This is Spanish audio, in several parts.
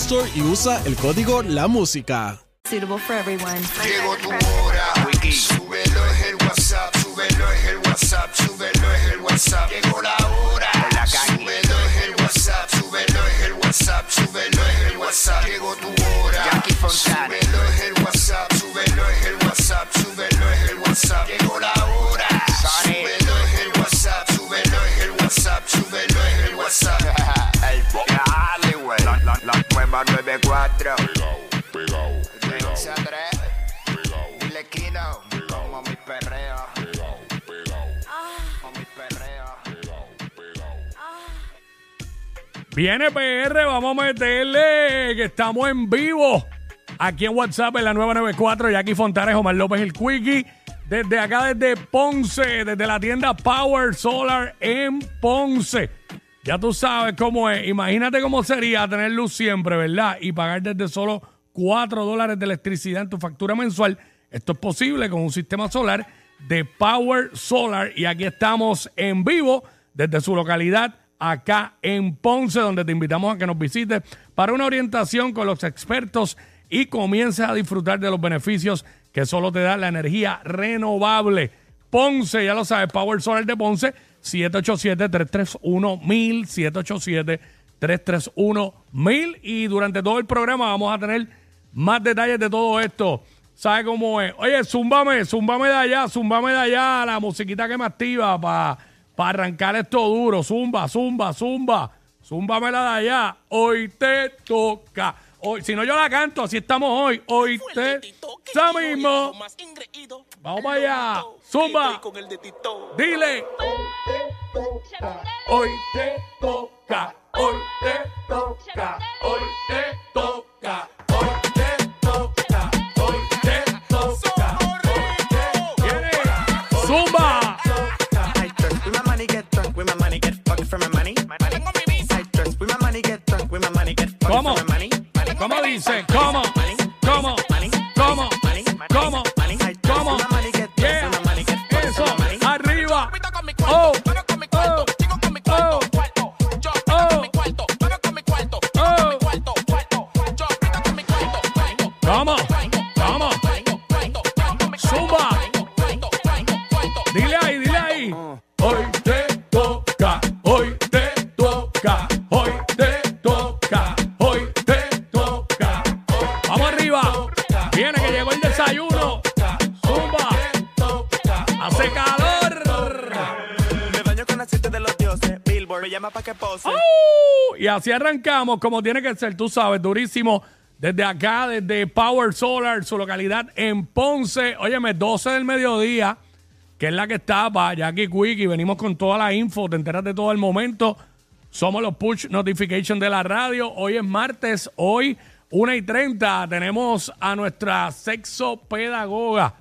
Store y usa el código La Música. Suitable for everyone. Llegó tu hora. Súbelo es el WhatsApp, súbelo es el WhatsApp, súbelo es el WhatsApp. Llegó la hora. Súbelo es Viene PR, vamos a meterle que estamos en vivo. Aquí en WhatsApp en la 994, Jackie Fontanes, Omar López, el Quickie. Desde acá, desde Ponce, desde la tienda Power Solar en Ponce. Ya tú sabes cómo es. Imagínate cómo sería tener luz siempre, ¿verdad? Y pagar desde solo 4 dólares de electricidad en tu factura mensual. Esto es posible con un sistema solar de Power Solar. Y aquí estamos en vivo desde su localidad acá en Ponce, donde te invitamos a que nos visites para una orientación con los expertos y comiences a disfrutar de los beneficios que solo te da la energía renovable. Ponce, ya lo sabes, Power Solar de Ponce, 787-331-1000, 787-331-1000. Y durante todo el programa vamos a tener más detalles de todo esto. ¿Sabe cómo es? Oye, zúmbame, zúmbame de allá, zúmbame de allá la musiquita que me activa para arrancar esto duro. Zumba, zumba, zumba. Zúmbamela de allá. Hoy te toca. Hoy, si no, yo la canto. Así estamos hoy. Hoy te. Ya mismo. Vamos para allá. Zumba. Dile. Hoy te toca. Hoy te toca. Hoy te toca. ¿Cómo dice? ¿Cómo? Y así arrancamos como tiene que ser, tú sabes, durísimo. Desde acá, desde Power Solar, su localidad en Ponce. Óyeme, 12 del mediodía, que es la que está para Jackie Quick y venimos con toda la info, te enteras de todo el momento. Somos los push notification de la radio. Hoy es martes, hoy 1 y 30. Tenemos a nuestra sexo pedagoga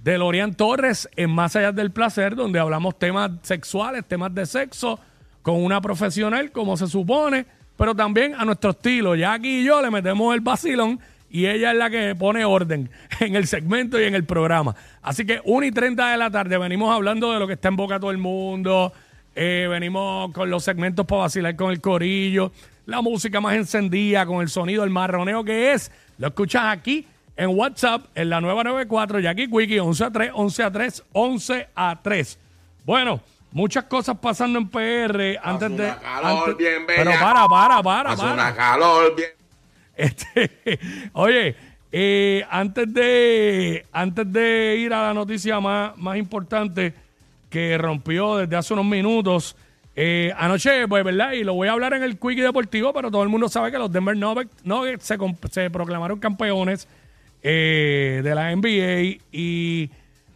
de Lorian Torres en Más Allá del Placer, donde hablamos temas sexuales, temas de sexo, con una profesional, como se supone, pero también a nuestro estilo. Aquí y yo le metemos el vacilón y ella es la que pone orden en el segmento y en el programa. Así que 1 y 30 de la tarde venimos hablando de lo que está en boca todo el mundo, eh, venimos con los segmentos para vacilar con el corillo, la música más encendida, con el sonido, el marroneo que es. Lo escuchas aquí en WhatsApp, en la nueva 94, Jackie Quickie, 11 a 3, 11 a 3, 11 a 3. Bueno, muchas cosas pasando en PR antes de. calor antes- bien pero para, para, para, Hace para. una calor bien. Este, oye, eh, antes de antes de ir a la noticia más, más importante que rompió desde hace unos minutos, eh, anoche, pues, ¿verdad? Y lo voy a hablar en el Quickie Deportivo, pero todo el mundo sabe que los Denver Nuggets, se, se proclamaron campeones eh, de la NBA y,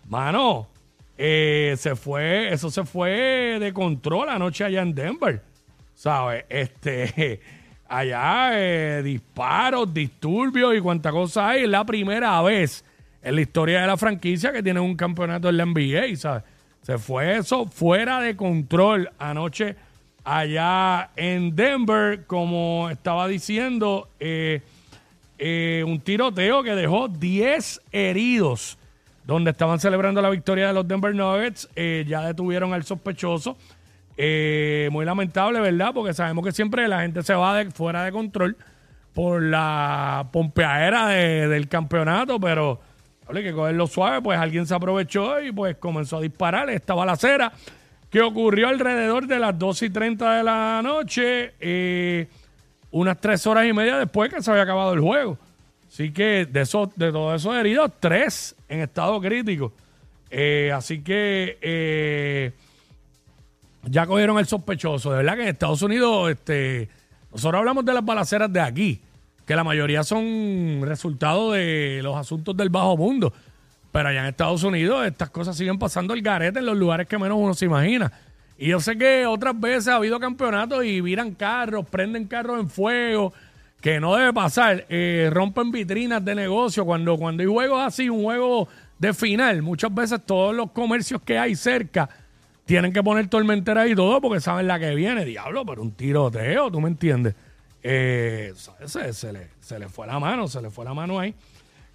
mano, eh, se fue, eso se fue de control anoche allá en Denver. ¿Sabes? Este, allá eh, disparos, disturbios y cuánta cosa hay. Es la primera vez en la historia de la franquicia que tienen un campeonato en la NBA, ¿sabes? Se fue eso fuera de control anoche allá en Denver, como estaba diciendo, eh, un tiroteo que dejó 10 heridos donde estaban celebrando la victoria de los Denver Nuggets. eh, ya detuvieron al sospechoso. Eh, muy lamentable, ¿verdad? Porque sabemos que siempre la gente se va de, fuera de control por la pompeadera de- del campeonato, pero hable que cogerlo suave, pues alguien se aprovechó y pues comenzó a disparar esta balacera que ocurrió alrededor de las 2 y 30 de la noche, eh, unas tres horas y media después que se había acabado el juego. Así que de esos, de todos esos heridos, tres en estado crítico. Eh, así que eh, ya cogieron el sospechoso. De verdad que en Estados Unidos, este, nosotros hablamos de las balaceras de aquí, que la mayoría son resultado de los asuntos del bajo mundo. Pero allá en Estados Unidos estas cosas siguen pasando el garete en los lugares que menos uno se imagina. Y yo sé que otras veces ha habido campeonatos y viran carros, prenden carros en fuego, que no debe pasar. Eh, rompen vitrinas de negocio cuando, cuando hay juegos así, un juego de final. Muchas veces todos los comercios que hay cerca tienen que poner tormentera y todo porque saben la que viene. Diablo, pero un tiroteo, ¿tú me entiendes? Eh, se, se le, se le fue la mano, se le fue la mano ahí.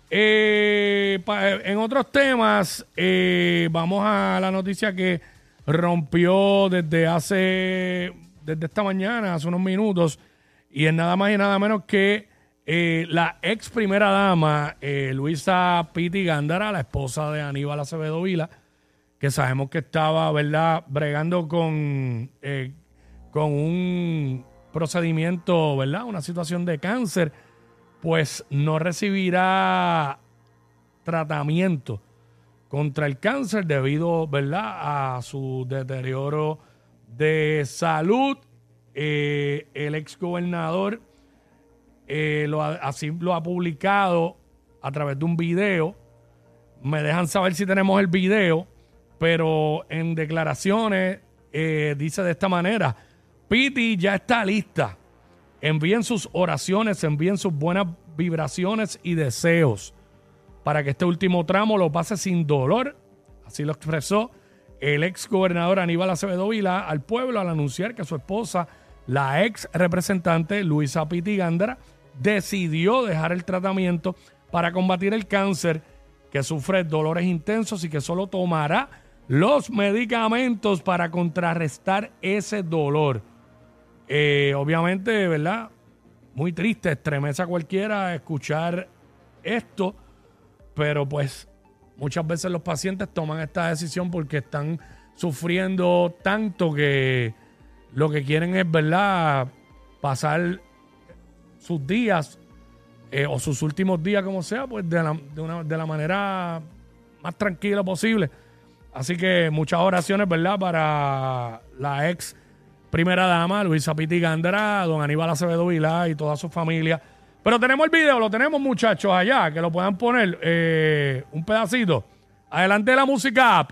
Eh, pa- en otros temas, eh, vamos a la noticia que rompió desde hace, desde esta mañana, hace unos minutos, y es nada más y nada menos que eh, la ex primera dama, eh, Luisa Piti Gándara, la esposa de Aníbal Acevedo Vila, que sabemos que estaba, ¿verdad?, bregando con, eh, con un procedimiento, ¿verdad?, una situación de cáncer, pues no recibirá tratamiento contra el cáncer debido, ¿verdad?, a su deterioro de salud. Eh, el ex gobernador eh, lo ha- así lo ha publicado a través de un video. Me dejan saber si tenemos el video, pero en declaraciones eh, dice de esta manera, Piti ya está lista. Envíen sus oraciones, envíen sus buenas vibraciones y deseos para que este último tramo lo pase sin dolor. Así lo expresó el ex gobernador Aníbal Acevedo Vila al pueblo al anunciar que su esposa, la ex representante Luisa Piti Gándara, decidió dejar el tratamiento para combatir el cáncer que sufre dolores intensos y que solo tomará los medicamentos para contrarrestar ese dolor. Eh, obviamente, ¿verdad? Muy triste, estremece a cualquiera escuchar esto, pero pues muchas veces los pacientes toman esta decisión porque están sufriendo tanto que lo que quieren es, ¿verdad? Pasar sus días eh, o sus últimos días, como sea, pues de la, de la manera más tranquila posible. Así que muchas oraciones, ¿verdad? Para la ex primera dama, Luisa Piti Gándara, don Aníbal Acevedo Vilá y toda su familia. Pero tenemos el video, lo tenemos muchachos allá, que lo puedan poner eh, un pedacito. Adelante la música.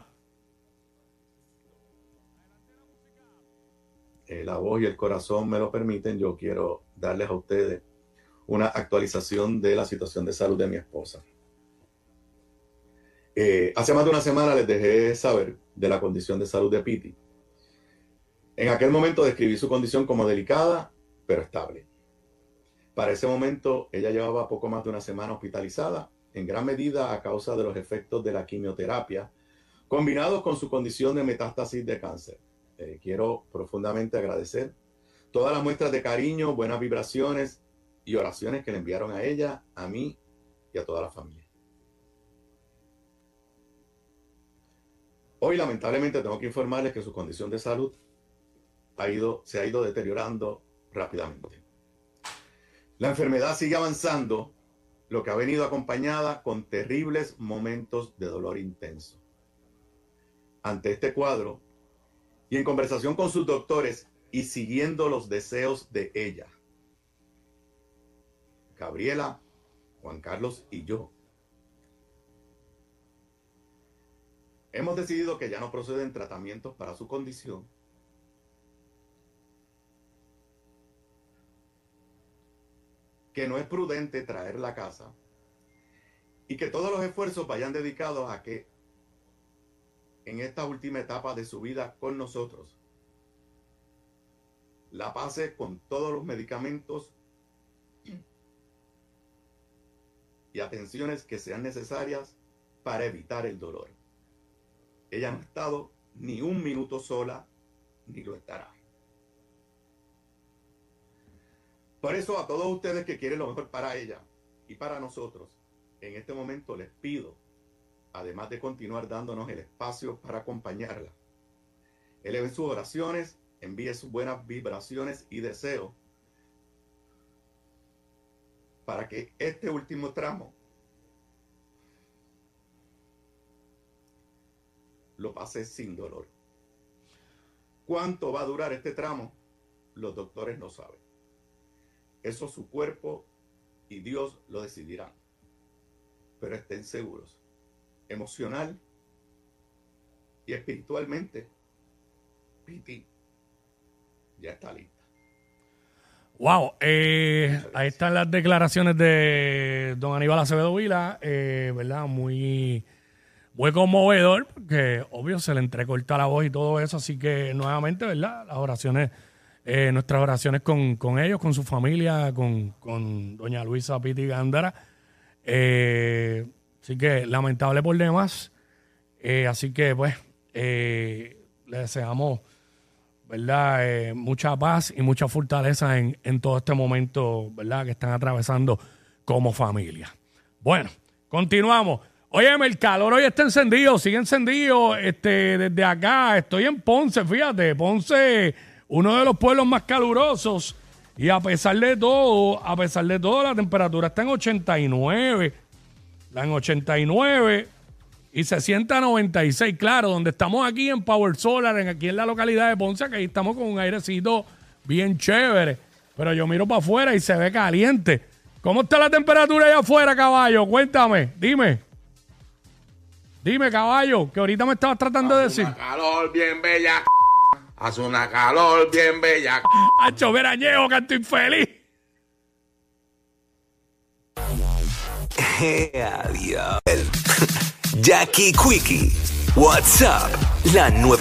Eh, la voz y el corazón me lo permiten, yo quiero darles a ustedes una actualización de la situación de salud de mi esposa. Eh, hace más de una semana les dejé saber de la condición de salud de Piti. En aquel momento describí su condición como delicada, pero estable. Para ese momento, ella llevaba poco más de una semana hospitalizada, en gran medida a causa de los efectos de la quimioterapia, combinados con su condición de metástasis de cáncer. Eh, quiero profundamente agradecer todas las muestras de cariño, buenas vibraciones y oraciones que le enviaron a ella, a mí y a toda la familia. Hoy lamentablemente tengo que informarles que su condición de salud ha ido, se ha ido deteriorando rápidamente. La enfermedad sigue avanzando, lo que ha venido acompañada con terribles momentos de dolor intenso. Ante este cuadro, y en conversación con sus doctores y siguiendo los deseos de ella, Gabriela, Juan Carlos y yo, hemos decidido que ya no proceden tratamientos para su condición. Que no es prudente traerla a casa y que todos los esfuerzos vayan dedicados a que en esta última etapa de su vida con nosotros la pase con todos los medicamentos y atenciones que sean necesarias para evitar el dolor. Ella no ha estado ni un minuto sola, ni lo estará. Por eso a todos ustedes que quieren lo mejor para ella y para nosotros, en este momento les pido, además de continuar dándonos el espacio para acompañarla, eleven sus oraciones, envíe sus buenas vibraciones y deseos para que este último tramo lo pase sin dolor. ¿Cuánto va a durar este tramo? Los doctores no saben. Eso su cuerpo y Dios lo decidirán. Pero estén seguros, emocional y espiritualmente, Piti ya está lista. Wow, eh, ahí están las declaraciones de don Aníbal Acevedo Vila, eh, ¿verdad? Muy, muy conmovedor, porque obvio se le entrecorta la voz y todo eso, así que nuevamente, ¿verdad? Las oraciones eh, nuestras oraciones con, con, ellos, con su familia, con, con doña Luisa Piti Gándara. Eh, así que lamentable por demás. Eh, así que, pues, le deseamos, ¿verdad? mucha paz y mucha fortaleza en, en todo este momento, ¿verdad? Que están atravesando como familia. Bueno, continuamos. Óyeme, el calor hoy está encendido, sigue encendido. Este, desde acá, estoy en Ponce, fíjate, Ponce uno de los pueblos más calurosos. Y a pesar de todo, a pesar de todo, la temperatura está en 89. La en 89 y se sienta a 96. Claro, donde estamos aquí en Power Solar, en, aquí en la localidad de Ponce, que ahí estamos con un airecito bien chévere. Pero yo miro para afuera y se ve caliente. ¿Cómo está la temperatura allá afuera, caballo? Cuéntame, dime. Dime, caballo, que ahorita me estabas tratando de decir. calor bien bella. Hace una calor bien bella. Hacho verañejo, canto infeliz. Adiós. Jackie Quickie. WhatsApp. La nueva